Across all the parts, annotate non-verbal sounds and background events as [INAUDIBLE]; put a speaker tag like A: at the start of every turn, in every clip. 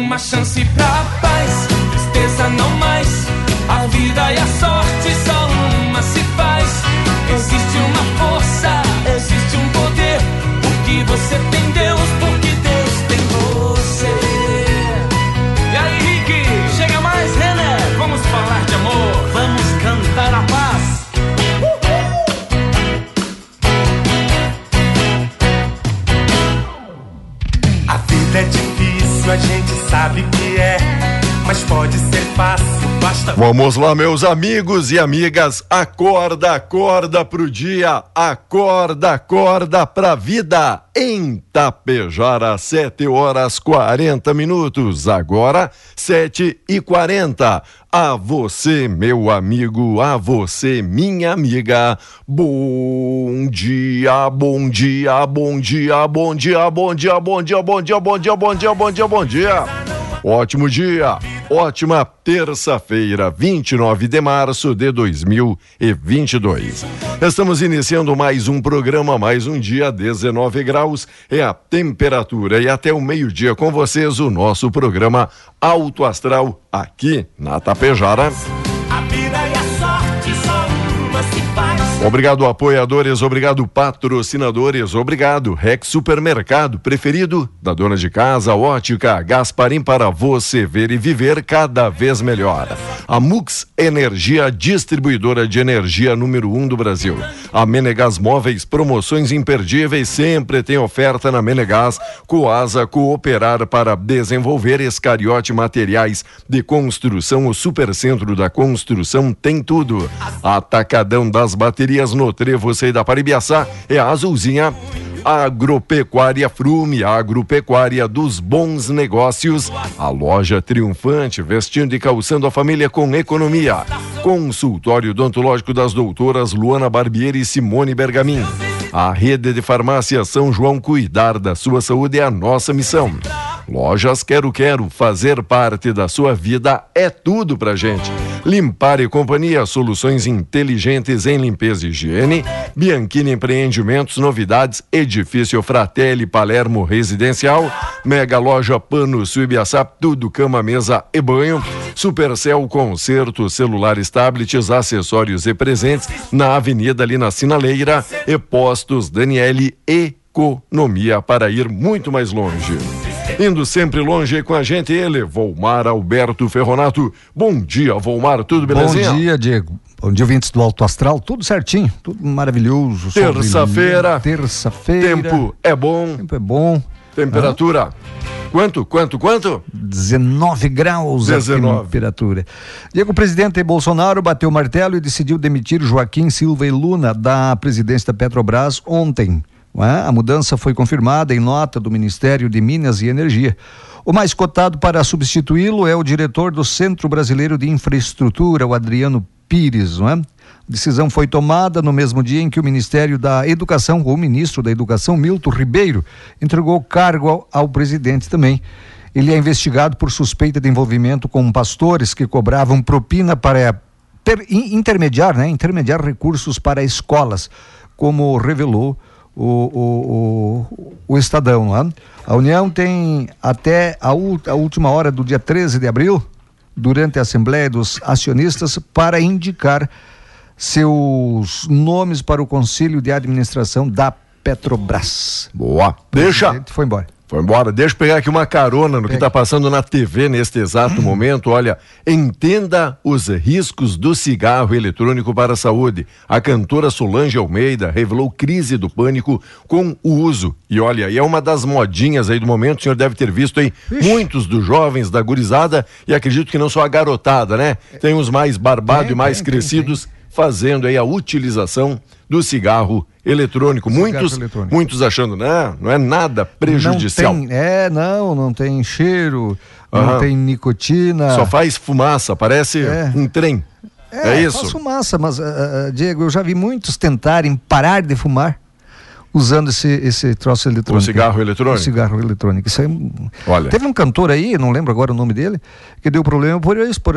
A: Uma chance pra paz, tristeza não mais. A vida sorte só Vamos
B: lá, meus amigos e amigas. Acorda, acorda pro dia. Acorda, acorda pra vida. Em Tapejara, 7 horas 40 minutos. Agora, 7 e 40. A você, meu amigo, a você, minha amiga. Bom dia, bom dia, bom dia, bom dia, bom dia, bom dia, bom dia, bom dia, bom dia, bom dia, bom dia. Ótimo dia, ótima terça-feira, 29 de março de 2022. Estamos iniciando mais um programa, mais um dia, 19 graus é a temperatura e até o meio-dia com vocês o nosso programa Alto Astral aqui na Tapejara. Obrigado, apoiadores, obrigado, patrocinadores, obrigado, Rex Supermercado, preferido da dona de casa, ótica, Gasparim para você ver e viver cada vez melhor. A Mux Energia, distribuidora de energia número um do Brasil. A Menegas Móveis, promoções imperdíveis, sempre tem oferta na Menegas. Coasa, cooperar para desenvolver Escariote Materiais de Construção, o Supercentro da Construção tem tudo. Atacadão das baterias no Trevo Sei da Paribiaçá é a Azulzinha. Agropecuária Frume, agropecuária dos bons negócios. A loja triunfante, vestindo e calçando a família com economia. Consultório odontológico das doutoras Luana Barbieri e Simone Bergamin. A rede de farmácia São João cuidar da sua saúde é a nossa missão. Lojas Quero Quero, fazer parte da sua vida é tudo pra gente. Limpar e Companhia, soluções inteligentes em limpeza e higiene. Bianchini Empreendimentos, novidades, Edifício Fratelli Palermo Residencial. Mega Loja Pano Suibiaçá, tudo cama, mesa e banho. Supercell Concerto, celulares, tablets, acessórios e presentes na Avenida ali na Sinaleira. E Postos Daniele Economia para ir muito mais longe. Indo sempre longe com a gente, ele, Volmar Alberto Ferronato. Bom dia, Volmar, tudo belezinha?
C: Bom dia, Diego. Bom dia, ouvintes do Alto Astral. Tudo certinho, tudo maravilhoso.
B: Terça-feira.
C: Terça-feira.
B: Tempo é bom,
C: Tempo é bom.
B: temperatura. Quanto, quanto, quanto?
C: 19 graus
B: 19.
C: a temperatura. Diego, o presidente Bolsonaro bateu o martelo e decidiu demitir Joaquim Silva e Luna da presidência da Petrobras ontem. É? A mudança foi confirmada em nota do Ministério de Minas e Energia. O mais cotado para substituí-lo é o diretor do Centro Brasileiro de Infraestrutura, o Adriano Pires, não é? A decisão foi tomada no mesmo dia em que o Ministério da Educação, ou o ministro da Educação, Milton Ribeiro, entregou o cargo ao, ao presidente também. Ele é investigado por suspeita de envolvimento com pastores que cobravam propina para in- intermediar, né? Intermediar recursos para escolas. como revelou o, o, o, Estadão. Não é? A União tem até a, a última hora do dia 13 de abril, durante a Assembleia dos Acionistas, para indicar seus nomes para o Conselho de Administração da Petrobras.
B: Boa. Deixa.
C: Foi embora.
B: Foi embora. Deixa eu pegar aqui uma carona no que está passando na TV neste exato [CLEARS THROAT] momento. Olha, entenda os riscos do cigarro eletrônico para a saúde. A cantora Solange Almeida revelou crise do pânico com o uso. E olha, e é uma das modinhas aí do momento. O senhor deve ter visto aí Ixi. muitos dos jovens da gurizada e acredito que não só a garotada, né? Tem os mais barbados e mais tem, crescidos. Tem, tem fazendo aí a utilização do cigarro eletrônico. Cigarro muitos, eletrônico. muitos achando, não, não é nada prejudicial.
C: Não tem, é, não, não tem cheiro, uhum. não tem nicotina.
B: Só faz fumaça, parece é. um trem. É, é isso? Faz
C: fumaça, mas, uh, Diego, eu já vi muitos tentarem parar de fumar usando esse, esse troço eletrônico. O
B: cigarro eletrônico?
C: O cigarro eletrônico. Isso aí, Olha. Teve um cantor aí, não lembro agora o nome dele, que deu problema por isso, por,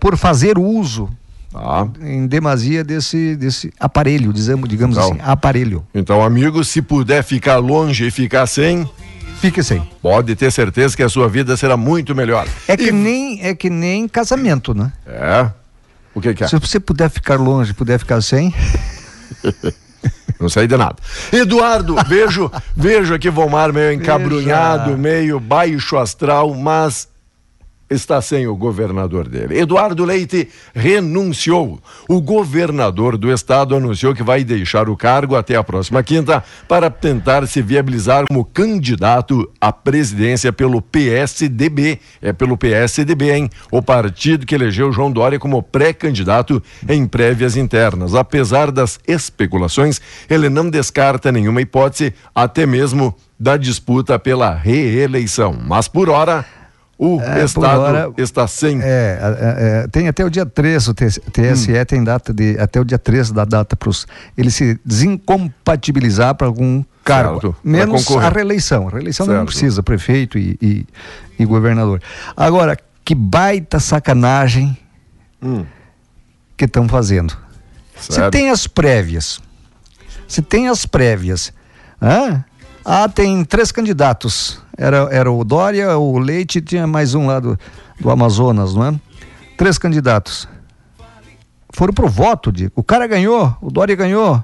C: por fazer uso ah. em demasia desse, desse aparelho, dizemos, digamos então, assim, aparelho.
B: Então, amigo, se puder ficar longe e ficar sem,
C: fique sem.
B: Pode ter certeza que a sua vida será muito melhor.
C: É que, e... nem, é que nem casamento, né?
B: É. O que, que é?
C: Se você puder ficar longe, puder ficar sem. [LAUGHS]
B: Não sei de nada. Eduardo, vejo, vejo aqui Vomar meio encabrunhado, meio baixo astral, mas está sem o governador dele. Eduardo Leite renunciou. O governador do estado anunciou que vai deixar o cargo até a próxima quinta para tentar se viabilizar como candidato à presidência pelo PSDB. É pelo PSDB, hein? O partido que elegeu João Dória como pré-candidato em prévias internas. Apesar das especulações, ele não descarta nenhuma hipótese, até mesmo da disputa pela reeleição. Mas por hora o é, Estado hora, está sem.
C: É, é, é, tem até o dia 3, o TSE hum. tem data de. Até o dia 3 da data para ele se desincompatibilizar para algum cargo. Certo. Menos a reeleição. A reeleição certo. não precisa, prefeito e, e, e, governador. Agora, que baita sacanagem hum. que estão fazendo. Se tem as prévias. Se tem as prévias. Ah, ah tem três candidatos era, era o Dória, o Leite tinha mais um lá do, do Amazonas, não é? Três candidatos. Foram pro voto, de O cara ganhou, o Dória ganhou.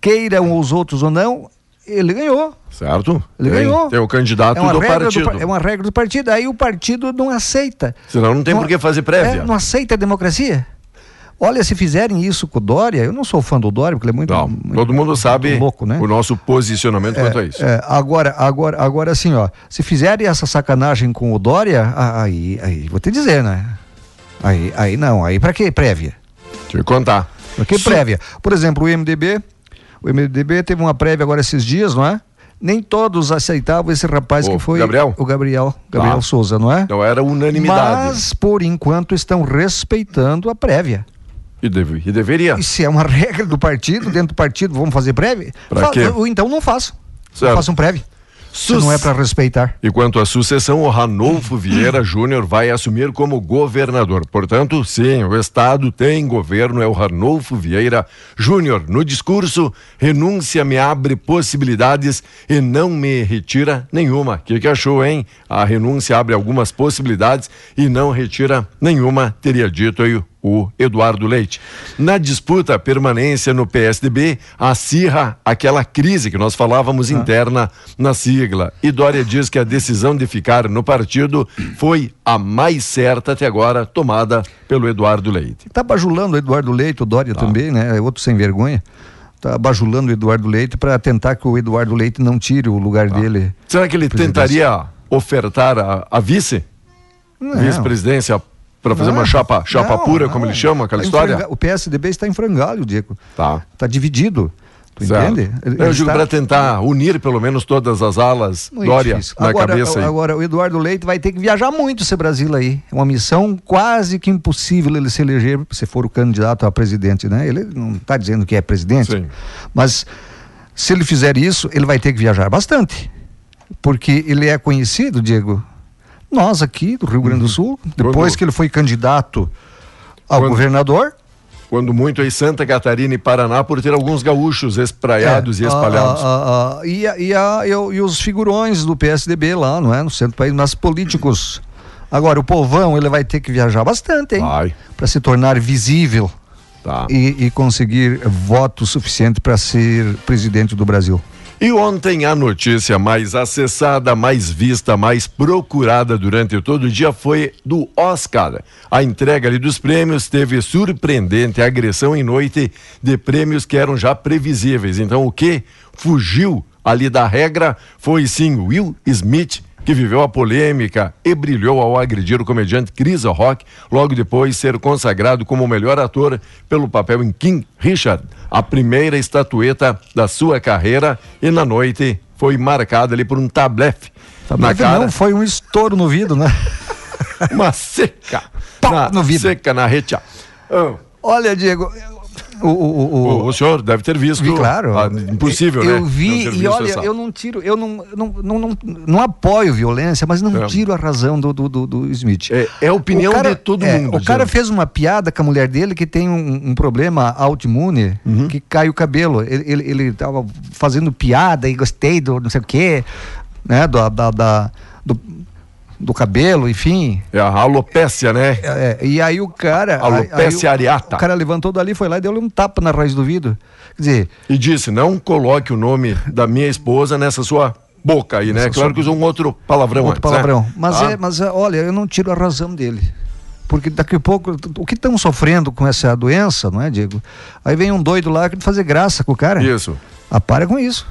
C: Queiram os outros ou não, ele ganhou.
B: Certo?
C: Ele tem, ganhou.
B: Tem o candidato é do partido.
C: Do, é uma regra do partido. Aí o partido não aceita.
B: Senão não tem não, por que fazer prévia.
C: É, não aceita a democracia. Olha, se fizerem isso com o Dória, eu não sou fã do Dória, porque ele é muito. Não, muito,
B: todo mundo sabe louco, né? o nosso posicionamento é, quanto a isso.
C: É, agora, agora, agora assim, ó, se fizerem essa sacanagem com o Dória, aí, aí, vou te dizer, né? Aí, aí não, aí para que prévia?
B: Deixa eu contar.
C: Para que prévia? Por exemplo, o MDB, o MDB teve uma prévia agora esses dias, não é? nem todos aceitavam esse rapaz o que foi
B: Gabriel?
C: o Gabriel, Gabriel ah, Souza, não é?
B: Não era unanimidade.
C: Mas por enquanto estão respeitando a prévia.
B: E, deve, e deveria.
C: E se é uma [LAUGHS] regra do partido, dentro do partido, vamos fazer prévia?
B: Pra quê?
C: Então não faço. Certo. Não faço um prévio. Se não é para respeitar.
B: E quanto à sucessão, o Ranolfo Vieira Júnior vai assumir como governador. Portanto, sim, o Estado tem governo, é o Ranolfo Vieira Júnior. No discurso, renúncia me abre possibilidades e não me retira nenhuma. O que, que achou, hein? A renúncia abre algumas possibilidades e não retira nenhuma, teria dito aí o Eduardo Leite. Na disputa permanência no PSDB, acirra aquela crise que nós falávamos ah. interna na sigla. E Dória diz que a decisão de ficar no partido foi a mais certa até agora, tomada pelo Eduardo Leite.
C: Tá bajulando o Eduardo Leite, o Dória tá. também, né? É outro sem vergonha. Tá bajulando o Eduardo Leite para tentar que o Eduardo Leite não tire o lugar tá. dele.
B: Será que ele tentaria ofertar a, a vice? Vice-presidência para fazer uma chapa, chapa não, pura, não. como ele chama, aquela tá história?
C: O PSDB está em frangalho, Diego.
B: Tá.
C: Está dividido. Tu certo. entende?
B: Ele, eu digo está... para tentar unir pelo menos todas as alas, muito Dória, difícil. na
C: agora,
B: cabeça aí.
C: Agora, o Eduardo Leite vai ter que viajar muito esse Brasil aí. É uma missão quase que impossível ele se eleger se for o candidato a presidente, né? Ele não está dizendo que é presidente, Sim. mas se ele fizer isso, ele vai ter que viajar bastante. Porque ele é conhecido, Diego, nós aqui do Rio Grande do uhum. Sul, depois Quando... que ele foi candidato ao Quando... governador.
B: Quando muito em Santa Catarina e Paraná, por ter alguns gaúchos espraiados
C: É,
B: e espalhados.
C: a- a- a- e, a- e, a- e e os figurões do PSDB lá, não é? No centro do país, mas políticos. Agora, o povão, ele vai ter que viajar bastante, hein? Para se tornar visível
B: Tá.
C: e, e conseguir voto suficiente para ser presidente do Brasil.
B: E ontem a notícia mais acessada, mais vista, mais procurada durante todo o dia foi do Oscar. A entrega ali dos prêmios teve surpreendente agressão em noite de prêmios que eram já previsíveis. Então o que fugiu ali da regra foi sim Will Smith que viveu a polêmica e brilhou ao agredir o comediante Chris Rock, logo depois ser consagrado como o melhor ator pelo papel em King Richard, a primeira estatueta da sua carreira, e na noite foi marcada ali por um tablefe na cara,
C: Não, foi um estouro no vidro, né? [LAUGHS]
B: uma seca
C: Pau
B: na,
C: no vidro.
B: seca na rete. Ah,
C: Olha, Diego, o, o, o,
B: o, senhor deve ter visto.
C: Vi, claro.
B: Ah, impossível,
C: eu,
B: né?
C: Eu vi, e olha,
B: essa-
C: eu não tiro, eu não, não, não, não, não apoio violência, mas não
B: É.
C: tiro a razão do, do, do, do Smith.
B: É, é a opinião
C: cara-
B: de todo
C: é,
B: mundo.
C: O cara fez uma piada com a mulher dele que tem um, um problema autoimune,
B: Uhum.
C: que cai o cabelo. Ele, ele, ele tava fazendo piada e gostei do não sei o quê, né? Do, da, da- do, do cabelo, enfim.
B: É a alopécia, né?
C: É, é, e aí o cara.
B: Alopecia
C: aí
B: areata.
C: O cara levantou dali, foi lá e deu-lhe um tapa na raiz do vidro. Quer dizer,
B: E disse: não coloque o nome da minha esposa nessa sua boca aí, né? Claro
C: sua-
B: que usou um outro palavrão
C: outro
B: antes,
C: palavrão.
B: né?
C: Mas,
B: Ah,
C: é, mas é, olha, eu não tiro a razão dele. Porque daqui a pouco, o que estão sofrendo com essa doença, não é, Diego? Aí vem um doido lá que fazer graça com o cara.
B: Isso.
C: Ah, para com isso.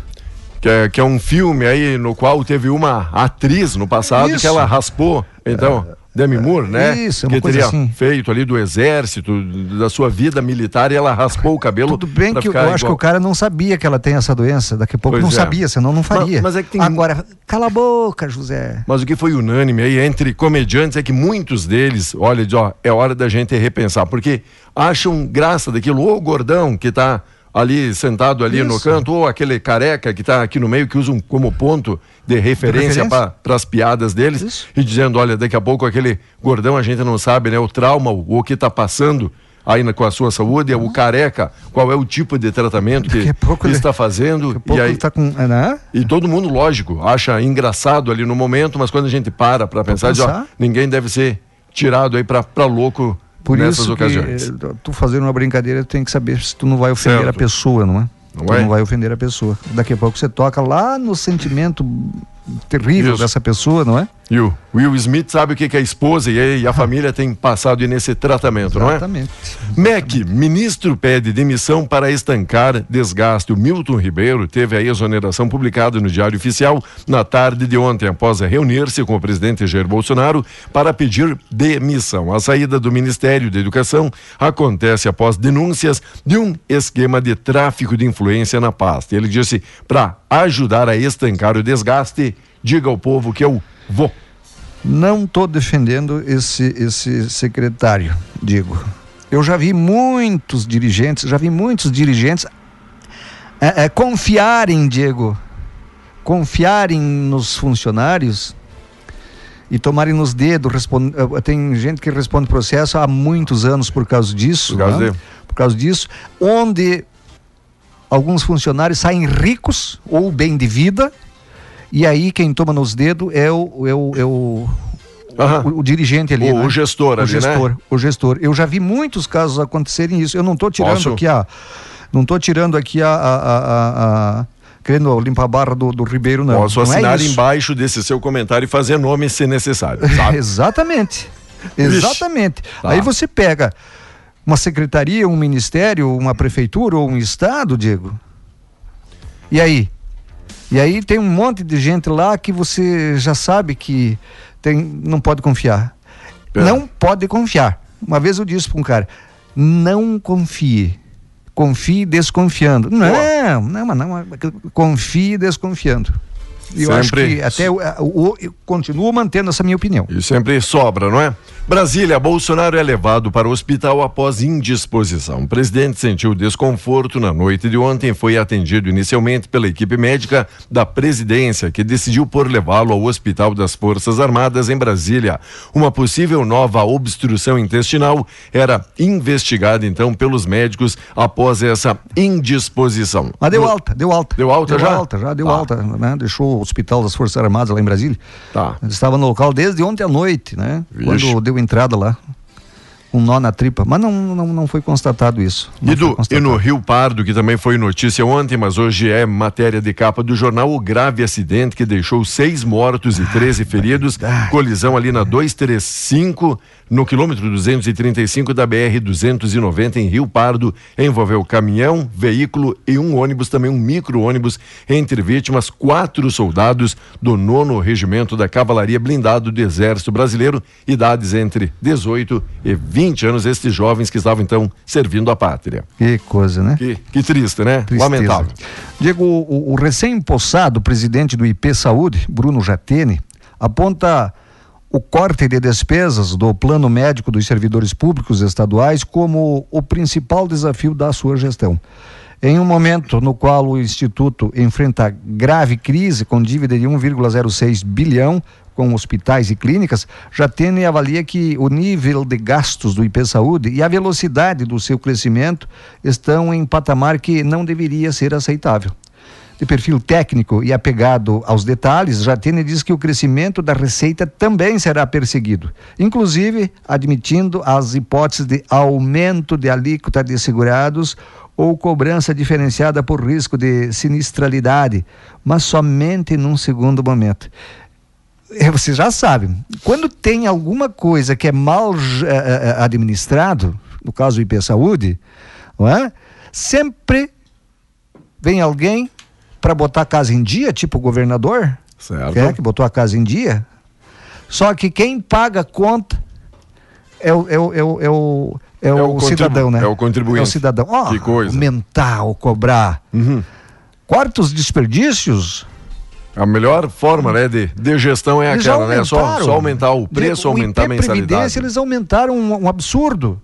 B: Que é, que é um filme aí no qual teve uma atriz no passado
C: Isso.
B: que ela raspou, então, Demi Moore, né?
C: Isso, é uma
B: que teria
C: assim.
B: feito ali do exército, da sua vida militar, e ela raspou o cabelo.
C: Tudo bem que eu acho que o cara não sabia que ela tem essa doença. Daqui a pouco
B: Pois
C: não
B: é.
C: sabia, senão não faria.
B: mas é que tem-
C: Agora, cala a boca, José.
B: Mas o que foi unânime aí entre comediantes é que muitos deles, olha, ó, é hora da gente repensar, porque acham graça daquilo, ou o gordão que tá ali sentado ali no
C: Isso.
B: canto, ou aquele careca que tá aqui no meio que usam como ponto de referência para as piadas deles,
C: Isso.
B: e dizendo, olha, daqui a pouco aquele gordão a gente não sabe, né, o trauma, o, o que tá passando aí na- com a sua saúde, o careca, qual é o tipo de tratamento que, que
C: ele-
B: está fazendo,
C: Daqui a pouco
B: e aí...
C: tá com. é, Né?
B: E todo mundo, lógico, acha engraçado ali no momento, mas quando a gente para para pensar, diz, ó,
C: pensar.
B: ninguém deve ser tirado aí para louco
C: Por
B: nessas
C: isso
B: ocasiões.
C: que tu fazendo uma brincadeira, tu tem que saber se tu não vai ofender
B: Certo.
C: a pessoa, não é?
B: Não
C: tu
B: é?
C: não vai ofender a pessoa. Daqui a pouco você toca lá no sentimento terrível
B: Isso.
C: dessa pessoa, não é?
B: E o Will Smith sabe o que, que a esposa e, a família têm passado nesse tratamento, não é?
C: Exatamente.
B: MEC, ministro pede demissão para estancar desgaste. O Milton Ribeiro teve a exoneração publicada no Diário Oficial na tarde de ontem, após reunir-se com o presidente Jair Bolsonaro para pedir demissão. A saída do Ministério da Educação acontece após denúncias de um esquema de tráfico de influência na pasta. Ele disse: para ajudar a estancar o desgaste, diga ao povo que eu vou.
C: Não estou defendendo esse, esse secretário, digo. Eu já vi muitos dirigentes, já vi muitos dirigentes é, é, confiarem, Diego, confiarem nos funcionários e tomarem nos dedos. eh, Tem gente que responde processo há muitos anos por causa disso.
B: Por causa
C: né?
B: de-
C: Por causa disso, onde alguns funcionários saem ricos ou bem de vida, e aí quem toma nos dedos é o, é o, é o, o, o dirigente ali.
B: O-
C: né?
B: o gestor
C: o
B: ali, né?
C: gestor, O gestor. Eu já vi muitos casos acontecerem isso. Eu não estou tirando
B: Posso?
C: aqui a. Não estou tirando aqui a. a, a, a- a- querendo limpar a barra do, do Ribeiro, não.
B: Posso
C: não é
B: assinar
C: isso.
B: embaixo desse seu comentário e fazer nome se necessário? [LAUGHS]
C: Exatamente. Exatamente.
B: Tá.
C: Aí você pega uma secretaria, um ministério, uma prefeitura ou um estado, Diego. E aí? E aí tem um monte de gente lá que você já sabe que tem, não pode confiar.
B: É.
C: Não pode confiar. Uma vez eu disse para um cara: não confie. Confie desconfiando. Não, não, mas não, confie desconfiando. E eu acho
B: Sempre-
C: que até o- o- eu continuo mantendo essa minha opinião.
B: E sempre sobra, não é? Brasília, Bolsonaro é levado para o hospital após indisposição. O presidente sentiu desconforto na noite de ontem. Foi atendido inicialmente pela equipe médica da presidência, que decidiu por levá-lo ao Hospital das Forças Armadas em Brasília. Uma possível nova obstrução intestinal era investigada então pelos médicos após essa indisposição.
C: Mas deu alta, deu alta.
B: Deu alta
C: deu
B: já?
C: alta, já deu
B: Tá.
C: alta, né? Deixou Hospital das Forças Armadas lá em Brasília.
B: Tá.
C: Ele estava no local desde ontem à noite, né?
B: Vixe.
C: Quando deu entrada lá. Um nó na tripa. Mas não, não, não foi constatado isso. Não
B: E, do, e
C: constatado.
B: no Rio Pardo, que também foi notícia ontem, mas hoje é matéria de capa do jornal, o grave acidente que deixou seis mortos e 13 feridos. Colisão ali na 235, no quilômetro 235 da BR-290 em Rio Pardo. Envolveu caminhão, veículo e um ônibus, também um micro-ônibus. Entre vítimas, quatro soldados do nono regimento da Cavalaria Blindado do Exército Brasileiro, idades entre 18 e 20 anos. Estes jovens que estavam então servindo a pátria.
C: Que coisa, né?
B: Que, que triste, né?
C: Tristeza.
B: Lamentável.
C: Diego, o, o recém-impossado presidente do IP Saúde, Bruno Jatene, aponta o corte de despesas do plano médico dos servidores públicos estaduais como o principal desafio da sua gestão. Em um momento no qual o Instituto enfrenta grave crise com dívida de 1,06 bilhão com hospitais e clínicas, Jatene avalia que o nível de gastos do IP Saúde e a velocidade do seu crescimento estão em patamar que não deveria ser aceitável. De perfil técnico e apegado aos detalhes, Jatene diz que o crescimento da receita também será perseguido, inclusive admitindo as hipóteses de aumento de alíquota de segurados ou cobrança diferenciada por risco de sinistralidade, mas somente num segundo momento. É, Você já sabe, quando tem alguma coisa que é mal eh, eh, administrado, no caso do IP Saúde, não é? sempre vem alguém para botar a casa em dia, tipo o governador,
B: Certo.
C: que, é, que botou a casa em dia. Só que quem paga a conta é o, é o, é o, é o, é
B: É o
C: cidadão, né?
B: é o contribuinte.
C: É o cidadão. Ó,
B: Que coisa.
C: aumentar ou cobrar.
B: Uhum.
C: Quartos desperdícios,
B: A melhor forma, né, de, de gestão é
C: eles
B: aquela, né? Só, só aumentar o preço,
C: o
B: aumentar a
C: IP
B: mensalidade.
C: Previdência, eles aumentaram um, um absurdo.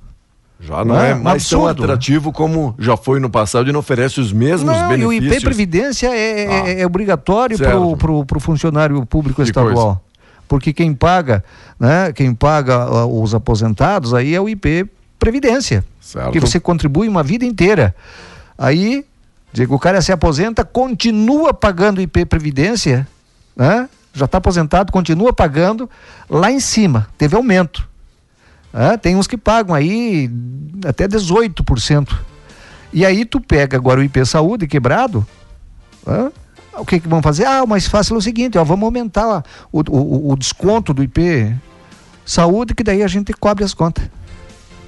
B: Já não
C: Não
B: é
C: é? Um
B: mais tão
C: absurdo.
B: atrativo como já foi no passado e não oferece os mesmos
C: Não, e o
B: benefícios.
C: IP Previdência é, é-
B: Ah.
C: é obrigatório
B: Certo.
C: para o funcionário público
B: Que
C: estadual. Porque quem paga, né, quem paga ah, os aposentados aí é o IP Previdência.
B: Certo.
C: Que você contribui uma vida inteira. Aí, digo, o cara se aposenta, continua pagando IP Previdência, né? já está aposentado, continua pagando, lá em cima, teve aumento. né? tem uns que pagam aí até 18%. E aí tu pega agora o IP Saúde quebrado, hã? o que, que vão fazer? Ah, o mais fácil é o seguinte, ó, vamos aumentar lá o, o, o desconto do IP Saúde, que daí a gente cobre as contas.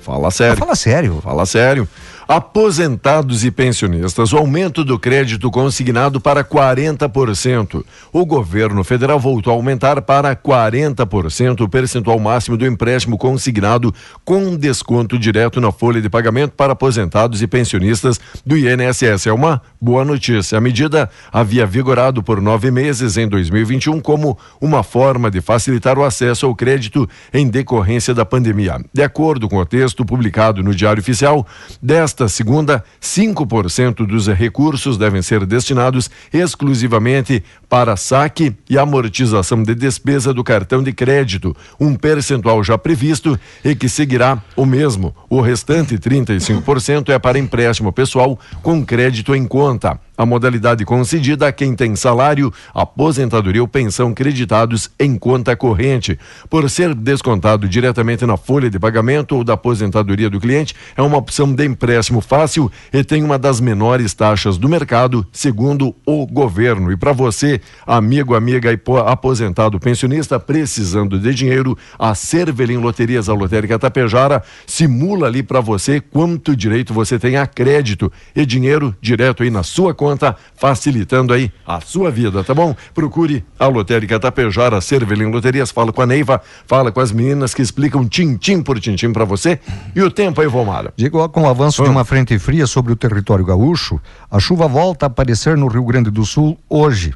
B: Fala sério.
C: Fala sério.
B: Fala sério. Aposentados e pensionistas, o aumento do crédito consignado para 40%. O governo federal voltou a aumentar para 40% o percentual máximo do empréstimo consignado com desconto direto na folha de pagamento para aposentados e pensionistas do INSS. É uma boa notícia. A medida havia vigorado por nove meses em 2021 como uma forma de facilitar o acesso ao crédito em decorrência da pandemia. De acordo com o texto publicado no Diário Oficial, desta segunda, 5% dos recursos devem ser destinados exclusivamente para saque e amortização de despesa do cartão de crédito, um percentual já previsto e que seguirá o mesmo. O restante 35% é para empréstimo pessoal com crédito em conta. A modalidade concedida a quem tem salário, aposentadoria ou pensão creditados em conta corrente. Por ser descontado diretamente na folha de pagamento ou da aposentadoria do cliente, é uma opção de empréstimo fácil e tem uma das menores taxas do mercado, segundo o governo. E para você, amigo, amiga e po- aposentado pensionista, precisando de dinheiro, a Cervelim Loterias, a Lotérica Tapejara, simula ali para você quanto direito você tem a crédito e dinheiro direto aí na sua conta, facilitando aí a sua vida, tá bom? Procure a Lotérica Tapejara, Cervelim Loterias, fala com a Neiva, fala com as meninas que explicam tintim por tintim para você. E o tempo aí, Vomara?
C: Digo, com o avanço de uma frente fria sobre o território gaúcho, a chuva volta a aparecer no Rio Grande do Sul hoje.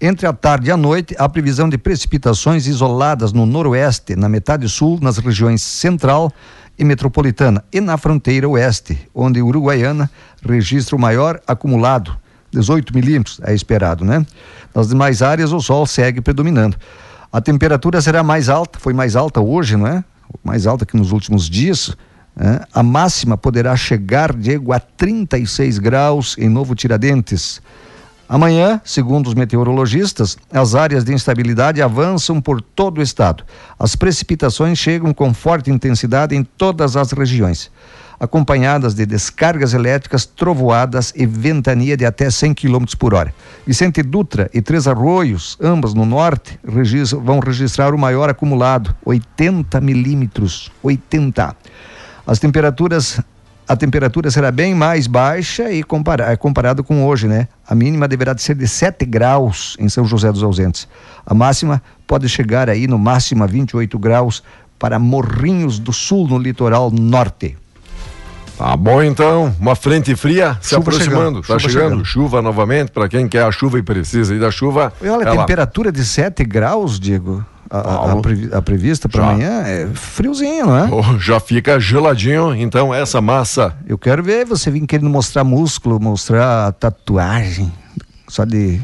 C: Entre a tarde e a noite, há previsão de precipitações isoladas no noroeste, na metade sul, nas regiões central e metropolitana, e na fronteira oeste, onde Uruguaiana registra o maior acumulado, 18 milímetros, é esperado, né? Nas demais áreas, o sol segue predominando. A temperatura será mais alta, foi mais alta hoje, não é? Mais alta que nos últimos dias. Né? A máxima poderá chegar, Diego, a 36 graus em Novo Tiradentes. Amanhã, segundo os meteorologistas, as áreas de instabilidade avançam por todo o estado. As precipitações chegam com forte intensidade em todas as regiões, acompanhadas de descargas elétricas, trovoadas e ventania de até 100 km por hora. Vicente Dutra e Três Arroios, ambas no norte, vão registrar o maior acumulado, 80 milímetros. 80. As temperaturas a temperatura será bem mais baixa e compara, comparado com hoje, né? A mínima deverá ser de 7 graus em São José dos Ausentes. A máxima pode chegar aí no máximo a 28 graus para Morrinhos do Sul, no litoral norte.
B: Tá bom então, uma frente fria se chuva aproximando, chegando, tá chegando. chegando. chuva novamente, para quem quer a chuva e precisa e da chuva.
C: E olha, ela... temperatura de 7 graus, Diego a, a, a prevista para amanhã é friozinho, não é?
B: Oh, já fica geladinho, então essa massa.
C: Eu quero ver você vir querendo mostrar músculo, mostrar tatuagem, só de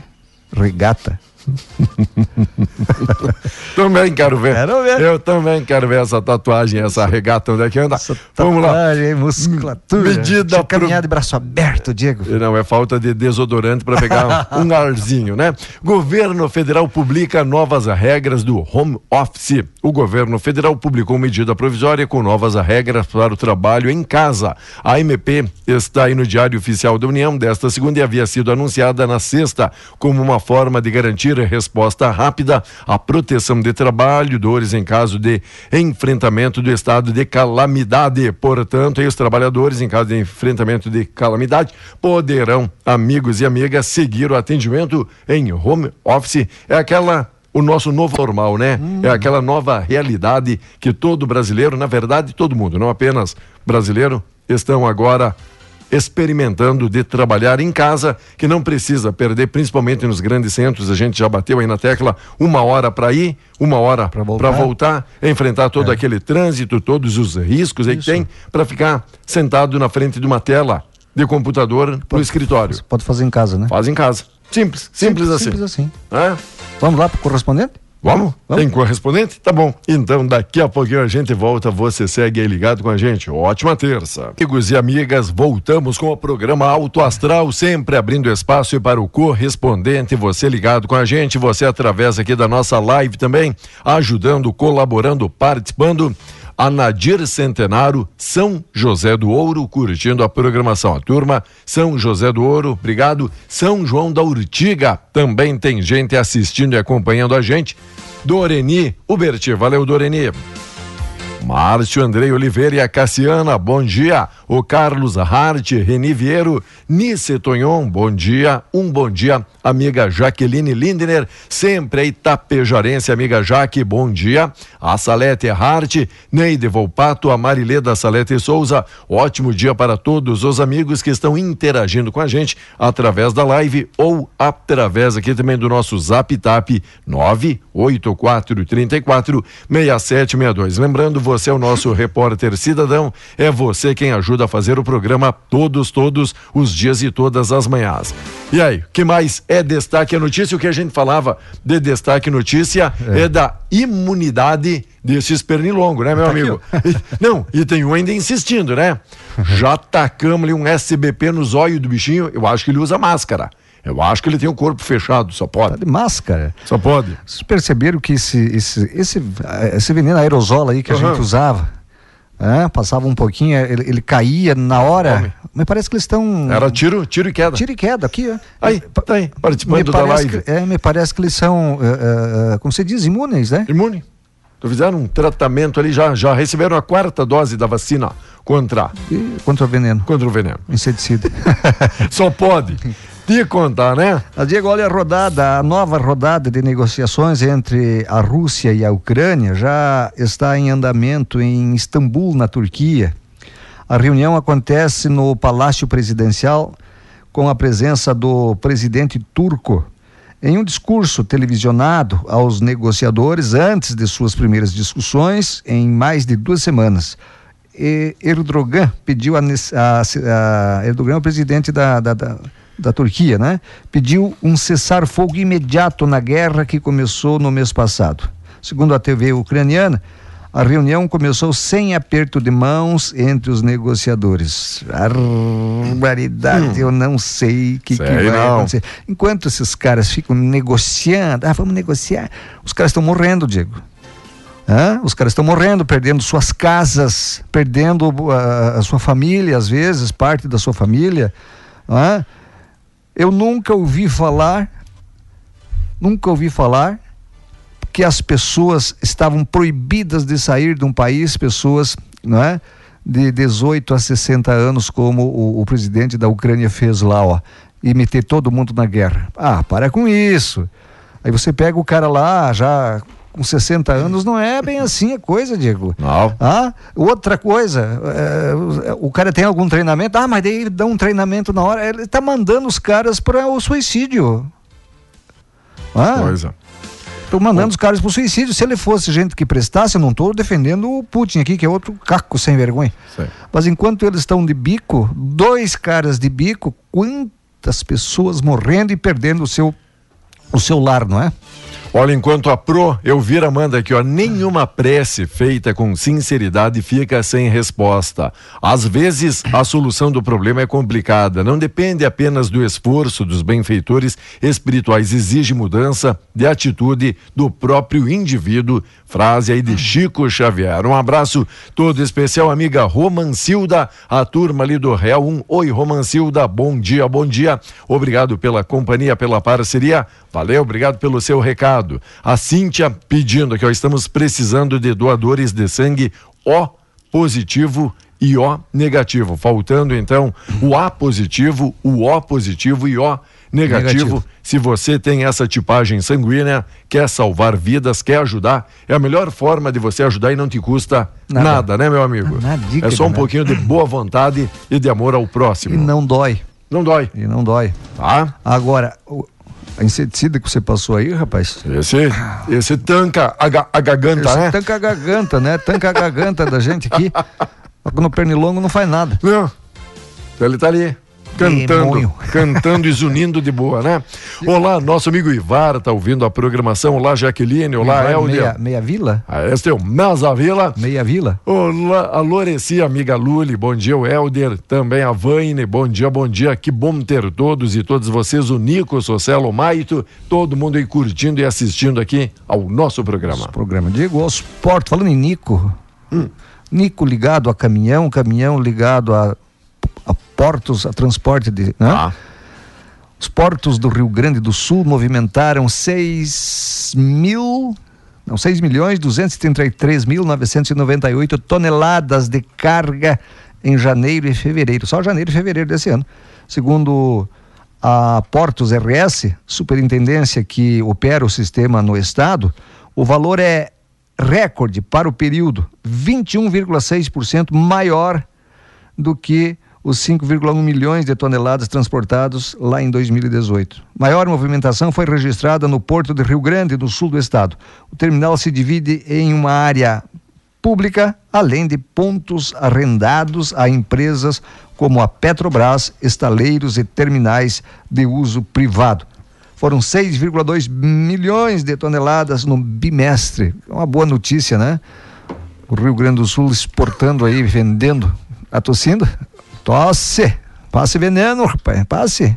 C: regata. [LAUGHS]
B: também quero ver. Quero ver. Eu também quero ver essa tatuagem, essa regata, onde é que anda. Essa
C: Vamos lá. musculatura.
B: Medida
C: pro... caminhar de braço aberto, Diego.
B: Não, é falta de desodorante para pegar [LAUGHS] um arzinho, né? Governo federal publica novas regras do home office. O governo federal publicou medida provisória com novas regras para o trabalho em casa. A MP está aí no Diário Oficial da União desta segunda e havia sido anunciada na sexta como uma forma de garantir resposta rápida à proteção de trabalhadores em caso de enfrentamento do estado de calamidade. Portanto, os trabalhadores, em caso de enfrentamento de calamidade, poderão, amigos e amigas, seguir o atendimento em home office. É aquela o nosso novo normal, né? Hum. É aquela nova realidade que todo brasileiro, na verdade, todo mundo, não apenas brasileiro, estão agora experimentando de trabalhar em casa, que não precisa perder, principalmente nos grandes centros, a gente já bateu aí na tecla, uma hora para ir, uma hora para voltar. voltar, enfrentar todo é. aquele trânsito, todos os riscos aí que tem, para ficar sentado na frente de uma tela de computador para o escritório.
C: Pode fazer em casa, né?
B: Faz em casa. Simples, simples, simples assim.
C: Simples assim. É? Vamos lá para o correspondente?
B: Vamos? Vamos? Tem correspondente? Tá bom. Então, daqui a pouquinho a gente volta. Você segue aí ligado com a gente. Ótima terça. Amigos e amigas, voltamos com o programa Alto Astral, sempre abrindo espaço para o correspondente. Você ligado com a gente, você através aqui da nossa live também, ajudando, colaborando, participando a Nadir Centenário, São José do Ouro, curtindo a programação. A turma, São José do Ouro, obrigado. São João da Urtiga, também tem gente assistindo e acompanhando a gente. Doreni, Uberti, valeu Doreni. Márcio Andrei Oliveira e a Cassiana, bom dia. O Carlos Hart, Reni Vieiro, Nice Tonhon, bom dia. Um bom dia, amiga Jaqueline Lindner, sempre a Itapejarense, amiga Jaque, bom dia. A Salete Hart, Neide Volpato, a Marileda Salete Souza, ótimo dia para todos os amigos que estão interagindo com a gente através da live ou através aqui também do nosso Zap Tap 98434 6762. Lembrando, você você é o nosso repórter cidadão, é você quem ajuda a fazer o programa todos, todos os dias e todas as manhãs. E aí, o que mais é destaque a notícia? O que a gente falava de destaque notícia é, é da imunidade desses pernilongos, né, meu tá amigo? E, não, e tem um ainda insistindo, né? [LAUGHS] Já tacamos ali um SBP nos olhos do bichinho, eu acho que ele usa máscara. Eu acho que ele tem o corpo fechado, só pode. Tá
C: de máscara.
B: Só pode.
C: Vocês perceberam que esse, esse, esse, esse veneno aerosol aí que a gente usava, é, passava um pouquinho, ele, ele caía na hora. Homem. Mas parece que eles estão.
B: Era tiro, tiro e queda.
C: Tiro e queda, aqui, ó.
B: Aí, tá aí, participando da live.
C: Que, é, me parece que eles são, uh, uh, como você diz, imunes, né?
B: Imune. Então fizeram um tratamento ali, já, já receberam a quarta dose da vacina contra.
C: E contra o veneno.
B: Contra o veneno.
C: Inseticida. [LAUGHS]
B: Só pode te contar, né?
C: A Diego, olha a rodada, a nova rodada de negociações entre a Rússia e a Ucrânia já está em andamento em Istambul, na Turquia. A reunião acontece no Palácio Presidencial com a presença do presidente turco Em um discurso televisionado aos negociadores antes de suas primeiras discussões, em mais de duas semanas, Erdogan pediu a, a, a Erdogan, o presidente da, da, da, da Turquia, né? Pediu um cessar-fogo imediato na guerra que começou no mês passado. Segundo a TV ucraniana, a reunião começou sem aperto de mãos entre os negociadores. Barbaridade, hum. eu não sei o que, que, vai não. acontecer. Enquanto esses caras ficam negociando, ah, vamos negociar, os caras estão morrendo, Diego. Hã? Os caras estão morrendo, perdendo suas casas, perdendo uh, a sua família, às vezes, parte da sua família. Hã? Eu nunca ouvi falar, nunca ouvi falar que as pessoas estavam proibidas de sair de um país, pessoas, não é? De 18 a 60 anos, como o, o presidente da Ucrânia fez lá, ó, e meter todo mundo na guerra. Ah, para com isso. Aí você pega o cara lá, já com 60 anos, não é bem assim a coisa, Diego.
B: Não.
C: Ah, outra coisa, é, o cara tem algum treinamento, ah, mas daí dá um treinamento na hora, ele está mandando os caras para o suicídio.
B: Ah, coisa.
C: Estou mandando os caras pro suicídio. Se ele fosse gente que prestasse, eu não estou defendendo o Putin aqui, que é outro caco sem vergonha. Mas enquanto eles estão de bico, dois caras de bico, quantas pessoas morrendo e perdendo o seu, o seu lar, não é?
B: Olha, enquanto a Pro, eu vira manda aqui, ó, nenhuma prece feita com sinceridade fica sem resposta. Às vezes, a solução do problema é complicada, não depende apenas do esforço dos benfeitores espirituais, exige mudança de atitude do próprio indivíduo. Frase aí de Chico Xavier. Um abraço todo especial, amiga Romancilda, a turma ali do Real 1. Oi, Romancilda, bom dia, bom dia. Obrigado pela companhia, pela parceria. Valeu, obrigado pelo seu recado. A Cíntia pedindo que ó, estamos precisando de doadores de sangue O positivo e O negativo. Faltando então o A positivo, o O positivo e O negativo. negativo. Se você tem essa tipagem sanguínea, quer salvar vidas, quer ajudar, é a melhor forma de você ajudar e não te custa nada, nada né, meu amigo? Nada, é só um pouquinho de boa vontade e de amor ao próximo.
C: E não dói.
B: Não dói.
C: E não dói.
B: Tá?
C: Agora, a inseticida que você passou aí, rapaz.
B: Esse, esse tanca a, a garganta, esse né?
C: Tanca a garganta, né? Tanca a garganta da gente aqui. [LAUGHS] No pernilongo não faz nada.
B: Não. Ele tá ali cantando, [LAUGHS] cantando e zunindo de boa, né? Olá, nosso amigo Ivar tá ouvindo a programação. Olá, Jaqueline. Olá, Helder.
C: Meia, meia Vila?
B: Ah, este é o Mesa Vila.
C: Meia Vila.
B: Olá, a Loreci, amiga Luli. Bom dia, o Helder. Também a Vaine. Bom dia, bom dia. Que bom ter todos e todas vocês. O Nico, Socielo, o Maito. Todo mundo aí curtindo e assistindo aqui ao nosso programa. Nosso
C: programa. Diego, aos portos, falando em Nico. Hum. Nico ligado a caminhão, caminhão ligado a portos, a transporte de. Né? Ah. Os portos do Rio Grande do Sul movimentaram 6 mil. Não, 6 milhões 233 mil 998 toneladas de carga em janeiro e fevereiro. Só janeiro e fevereiro desse ano. Segundo a Portos RS, superintendência que opera o sistema no estado, o valor é recorde para o período, 21,6% maior do que os 5,1 milhões de toneladas transportados lá em 2018. Maior movimentação foi registrada no Porto de Rio Grande, no sul do estado. O terminal se divide em uma área pública, além de pontos arrendados a empresas como a Petrobras, estaleiros e terminais de uso privado. Foram 6,2 milhões de toneladas no bimestre. É uma boa notícia, né? O Rio Grande do Sul exportando aí, vendendo. Tá tossindo? Tosse. Passe veneno, rapaz. Passe.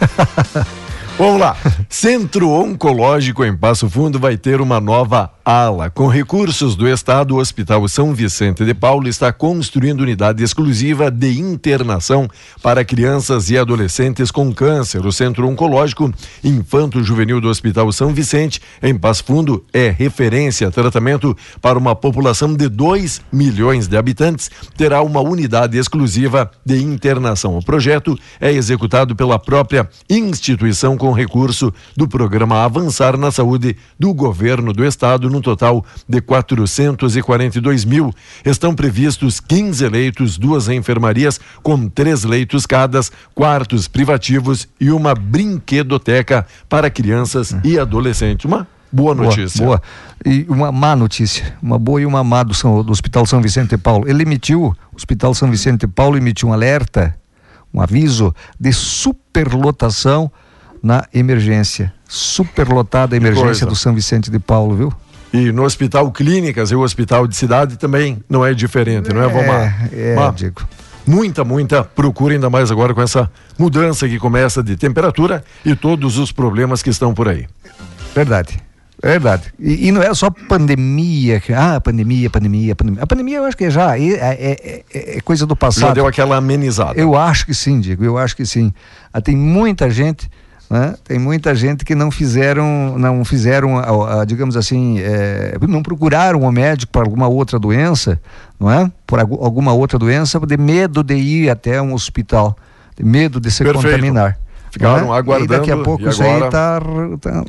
C: [LAUGHS]
B: Vamos lá. Centro Oncológico em Passo Fundo vai ter uma nova ala. Com recursos do Estado, o Hospital São Vicente de Paulo está construindo unidade exclusiva de internação para crianças e adolescentes com câncer. O Centro Oncológico Infanto Juvenil do Hospital São Vicente, em Passo Fundo, é referência tratamento para uma população de 2 milhões de habitantes. Terá uma unidade exclusiva de internação. O projeto é executado pela própria instituição com recurso do programa Avançar na Saúde do Governo do Estado num total de 442 mil. Estão previstos 15 leitos, duas enfermarias com três leitos cada, quartos privativos e uma brinquedoteca para crianças e adolescentes. Uma boa notícia.
C: Boa, boa. E uma má notícia, uma boa e uma má do, São, do Hospital São Vicente de Paulo. Ele emitiu, o Hospital São Vicente de Paulo emitiu um alerta, um aviso de superlotação na emergência. Superlotada a emergência do São Vicente de Paulo, viu?
B: E no Hospital Clínicas e o Hospital de Cidade também não é diferente, não é, Vomar?
C: É, é
B: Mas
C: Diego.
B: muita, muita procura, ainda mais agora com essa mudança que começa de temperatura e todos os problemas que estão por aí.
C: Verdade. Verdade. E, e não é só pandemia, que- ah, pandemia, pandemia, pandemia. A pandemia eu acho que já é, é- é- é coisa do
B: Já
C: passado.
B: deu aquela amenizada.
C: Eu acho que sim, Diego, eu acho que sim. Ah, tem muita gente, né? Tem muita gente que não fizeram, não fizeram, digamos assim, eh, não procuraram o médico para alguma outra doença, não é? Por algu- alguma outra doença, de medo de ir até um hospital, de medo de se
B: Perfeito.
C: contaminar.
B: Ficaram
C: não é?
B: aguardando,
C: E daqui a pouco isso
B: agora-
C: aí tá, tá,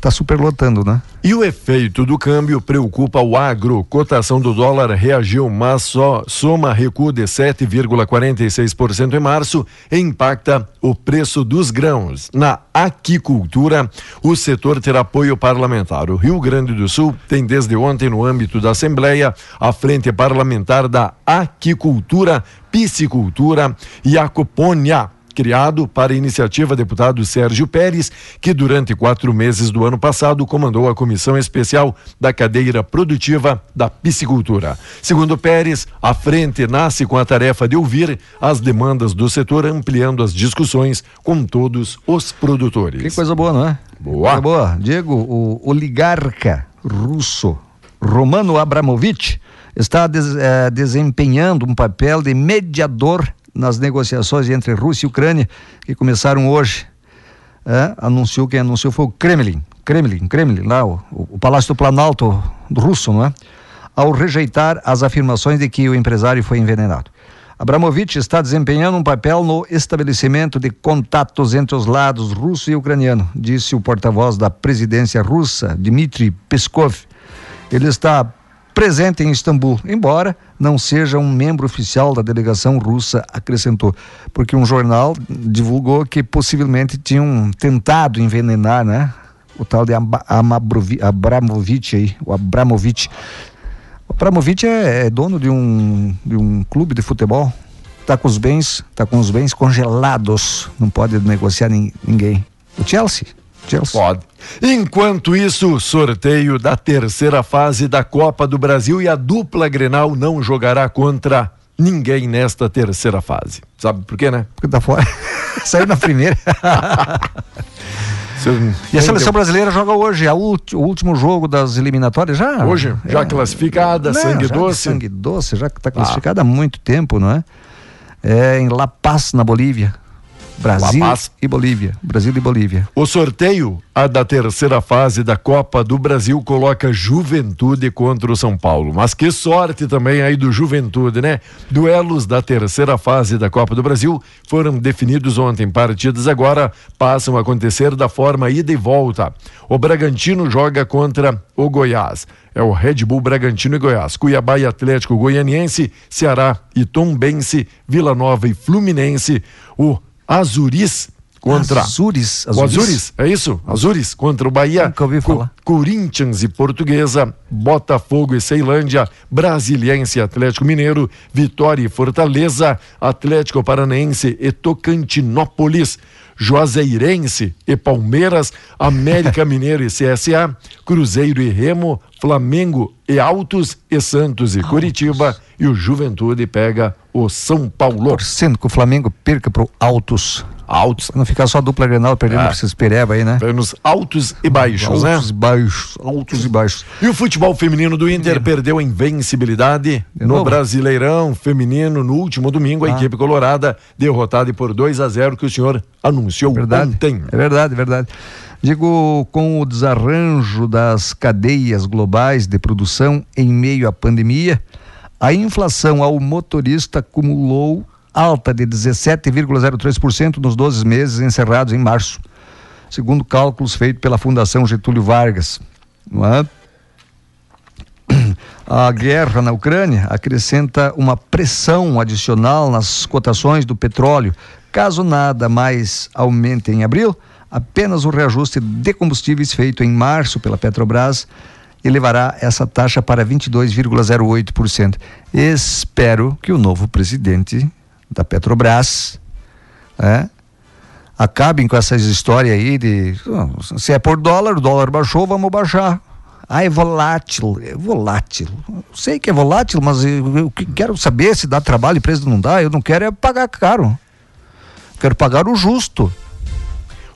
C: tá superlotando, né?
B: E o efeito do câmbio preocupa o agro. Cotação do dólar reagiu, mas só soma recuo de 7,46% em março e impacta o preço dos grãos. Na aquicultura, o setor terá apoio parlamentar. O Rio Grande do Sul tem desde ontem, no âmbito da Assembleia, a Frente Parlamentar da Aquicultura, Piscicultura e Acopônia criado para iniciativa deputado Sérgio Pérez, que durante quatro meses do ano passado comandou a comissão especial da cadeira produtiva da piscicultura. Segundo Pérez, a frente nasce com a tarefa de ouvir as demandas do setor, ampliando as discussões com todos os produtores.
C: Que coisa boa, não é?
B: Boa.
C: Coisa boa. Diego, o oligarca russo Romano Abramovich está des- eh, desempenhando um papel de mediador nas negociações entre Rússia e Ucrânia que começaram hoje. É, anunciou quem anunciou foi o Kremlin, Kremlin, Kremlin, lá o, o Palácio do Planalto russo, não é? Ao rejeitar as afirmações de que o empresário foi envenenado. Abramovich está desempenhando um papel no estabelecimento de contatos entre os lados russo e ucraniano, disse o porta-voz da presidência russa, Dmitry Peskov. Ele está presente em Istambul, embora não seja um membro oficial da delegação russa, acrescentou, porque um jornal divulgou que possivelmente tinham tentado envenenar, né? O tal de Abramovich aí, o Abramovich. O Abramovich é, é dono de um, de um clube de futebol, tá com os bens, tá com os bens congelados, não pode negociar nin- ninguém. O Chelsea, Chelsea.
B: Pode. Enquanto isso, sorteio da terceira fase da Copa do Brasil e a dupla Grenal não jogará contra ninguém nesta terceira fase. Sabe por quê, né?
C: Porque tá fora. [LAUGHS] Saiu na primeira. E a seleção brasileira joga hoje, a ulti- o último jogo das eliminatórias já.
B: Hoje, já classificada, sangue
C: já
B: doce.
C: Sangue doce, já está classificada há muito tempo, não é? É em La Paz, na Bolívia. Brasil e Bolívia. Brasil e Bolívia.
B: O sorteio, a da terceira fase da Copa do Brasil, coloca Juventude contra o São Paulo. Mas que sorte também aí do Juventude, né? Duelos da terceira fase da Copa do Brasil foram definidos ontem. Partidas agora passam a acontecer da forma ida e volta. O Bragantino joga contra o Goiás. É o Red Bull Bragantino e Goiás. Cuiabá e Atlético Goianiense, Ceará e Tombense, Vila Nova e Fluminense. O Azuris contra
C: Azures.
B: o Azures, é isso? Azures contra o Bahia.
C: Nunca ouvi
B: Co-
C: falar.
B: Corinthians e Portuguesa, Botafogo e Ceilândia, Brasiliense e Atlético Mineiro, Vitória e Fortaleza, Atlético Paranaense e Tocantinópolis, Juazeirense e Palmeiras, América [LAUGHS] Mineiro e CSA, Cruzeiro e Remo, Flamengo e Altos e Santos e Curitiba e o Juventude pega o São Paulo.
C: Torcendo que o Flamengo perca pro Altos.
B: Altos,
C: Pra não ficar só dupla Grenal perdendo
B: Ah.
C: pra esses pereba aí, né?
B: nos altos e baixos, né?
C: Altos e baixos. Altos e baixos.
B: E o futebol feminino do Inter perdeu a invencibilidade
C: De
B: no
C: novo?
B: Brasileirão feminino no último domingo. A
C: Ah.
B: equipe colorada derrotada por 2 a 0 que o senhor anunciou
C: Verdade.
B: ontem.
C: É verdade, é verdade. Digo, com o desarranjo das cadeias globais de produção em meio à pandemia, a inflação ao motorista acumulou alta de 17,03% nos 12 meses encerrados em março, segundo cálculos feitos pela Fundação Getúlio Vargas. É? [CLEARS THROAT] A guerra na Ucrânia acrescenta uma pressão adicional nas cotações do petróleo. Caso nada mais aumente em abril, apenas o reajuste de combustíveis feito em março pela Petrobras elevará essa taxa para 22,08%. Espero que o novo presidente da Petrobras é, acabem com essas histórias aí de se é por dólar, o dólar baixou, vamos baixar. Ah, é volátil, é volátil. Sei que é volátil, mas eu, eu quero saber se dá trabalho, empresa não dá. Eu não quero é pagar caro. Quero pagar o justo.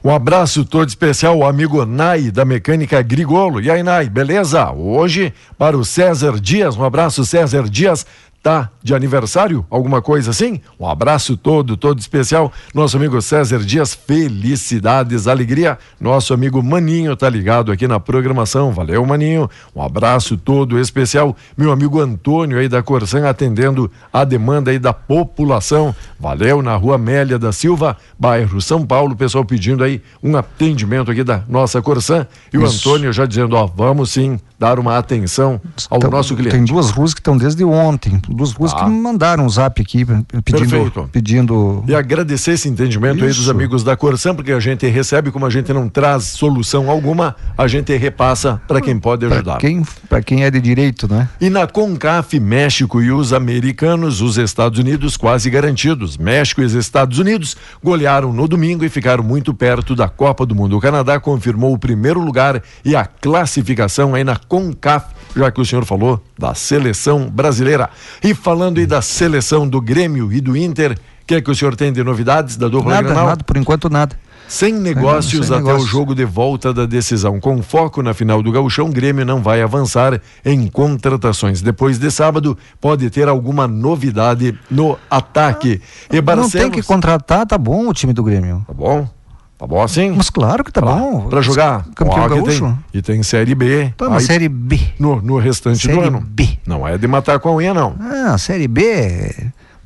B: Um abraço todo especial ao amigo Nai da Mecânica Grigolo. E aí, Nai, beleza? Hoje para o César Dias. Um abraço, César Dias tá de aniversário, alguma coisa assim? Um abraço todo, todo especial. Nosso amigo César Dias, felicidades, alegria. Nosso amigo Maninho tá ligado aqui na programação. Valeu, Maninho. Um abraço todo especial. Meu amigo Antônio aí da Corsan atendendo a demanda aí da população. Valeu, na rua Amélia da Silva, bairro São Paulo. Pessoal pedindo aí um atendimento aqui da nossa Corsan. E o Antônio já dizendo, ó, vamos sim dar uma atenção ao
C: Então,
B: nosso cliente.
C: Tem duas ruas que estão desde ontem, duas ruas que me mandaram um zap aqui pedindo,
B: Perfeito.
C: pedindo
B: E agradecer esse entendimento aí dos
C: Isso.
B: amigos da Corsan, porque a gente recebe, como a gente não traz solução alguma, a gente repassa para quem pode
C: para
B: ajudar.
C: quem, pra quem é de direito, né?
B: E na CONCAF, México e os americanos, os Estados Unidos quase garantidos. México e os Estados Unidos golearam no domingo e ficaram muito perto da Copa do Mundo. O Canadá confirmou o primeiro lugar e a classificação aí na CONCAF, já que o senhor falou da seleção brasileira. E falando aí da seleção do Grêmio e do Inter, o que é que o senhor tem de novidades da dupla
C: Nada,
B: Grenal?
C: nada, por enquanto nada.
B: Sem negócios
C: sem
B: até o jogo de volta da decisão. Com foco na final do Gauchão, Grêmio não vai avançar em contratações. Depois de sábado, pode ter alguma novidade no ataque. E
C: Não
B: Barcelos...
C: tem que contratar, tá bom o time do Grêmio.
B: Tá bom? Tá bom assim?
C: Mas claro que tá bom.
B: Pra jogar?
C: Campeão gaúcho.
B: Tem, e tem Série B.
C: Tá,
B: aí
C: Série B.
B: no, no restante do
C: Série
B: ano.
C: B.
B: Não é de matar com a unha, não.
C: Ah, Série B,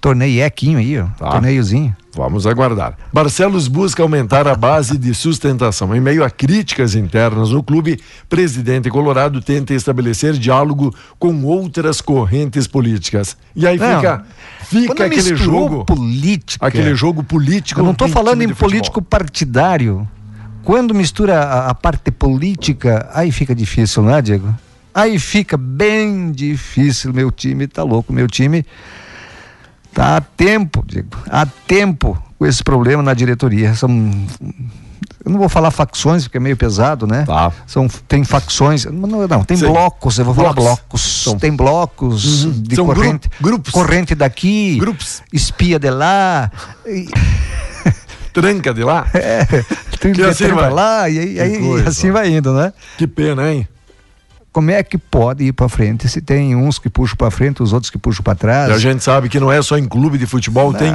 C: torneio equinho aí, ó.
B: Tá.
C: Torneiozinho.
B: Vamos aguardar. Barcelos busca aumentar a base de sustentação. Em meio a críticas internas no clube, presidente Colorado tenta estabelecer diálogo com outras correntes políticas. E aí
C: Não,
B: fica, fica
C: Quando
B: aquele jogo,
C: política.
B: aquele jogo político.
C: Eu não estou falando em político partidário. Quando mistura a, a parte política, aí fica difícil, não é, Diego? Aí fica bem difícil. Meu time tá louco. Meu time tá há tempo, Diego, há tempo com esse problema na diretoria. São, eu não vou falar facções porque é meio pesado, né?
B: Tá.
C: São, tem facções, não, não tem
B: Sim.
C: blocos, eu vou falar
B: Blocos.
C: blocos.
B: São-
C: Tem blocos
B: Uhum.
C: de
B: São gru-
C: corrente,
B: grupos.
C: corrente daqui,
B: Grupos.
C: espia de lá, e- [LAUGHS]
B: Tranca de lá.
C: é, trilha
B: assim vai.
C: lá, e, aí- assim vai indo, né?
B: Que pena, hein?
C: Como é que pode ir pra frente se tem uns que puxam pra frente, os outros que puxam pra trás?
B: A gente sabe que não é só em clube de futebol, tem em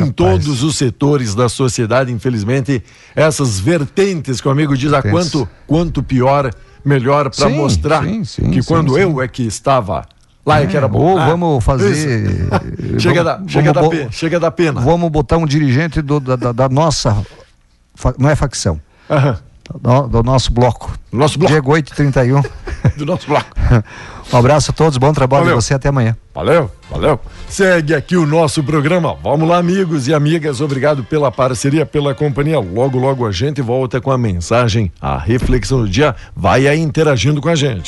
C: rapaz.
B: todos os setores da sociedade, infelizmente, essas vertentes que o amigo diz a quanto, quanto pior, melhor para mostrar
C: sim, sim,
B: que
C: sim,
B: quando eu é que estava lá é, que era bom.
C: Ou
B: Ah,
C: vamos fazer. [LAUGHS]
B: chega, da,
C: vamos-
B: chega, da
C: vamos bo-
B: pe- chega da pena.
C: Vamos botar um dirigente do- da, da- da nossa. Não é facção.
B: Aham.
C: Do, do nosso bloco.
B: Nosso bloco.
C: Diego 831. [LAUGHS]
B: Do nosso bloco. [LAUGHS]
C: um abraço a todos, bom trabalho
B: Valeu.
C: de você até amanhã.
B: Valeu, valeu. Segue aqui o nosso programa. Vamos lá, amigos e amigas. Obrigado pela parceria, pela companhia. Logo, logo a gente volta com a mensagem, a reflexão do dia. Vai aí interagindo com a gente.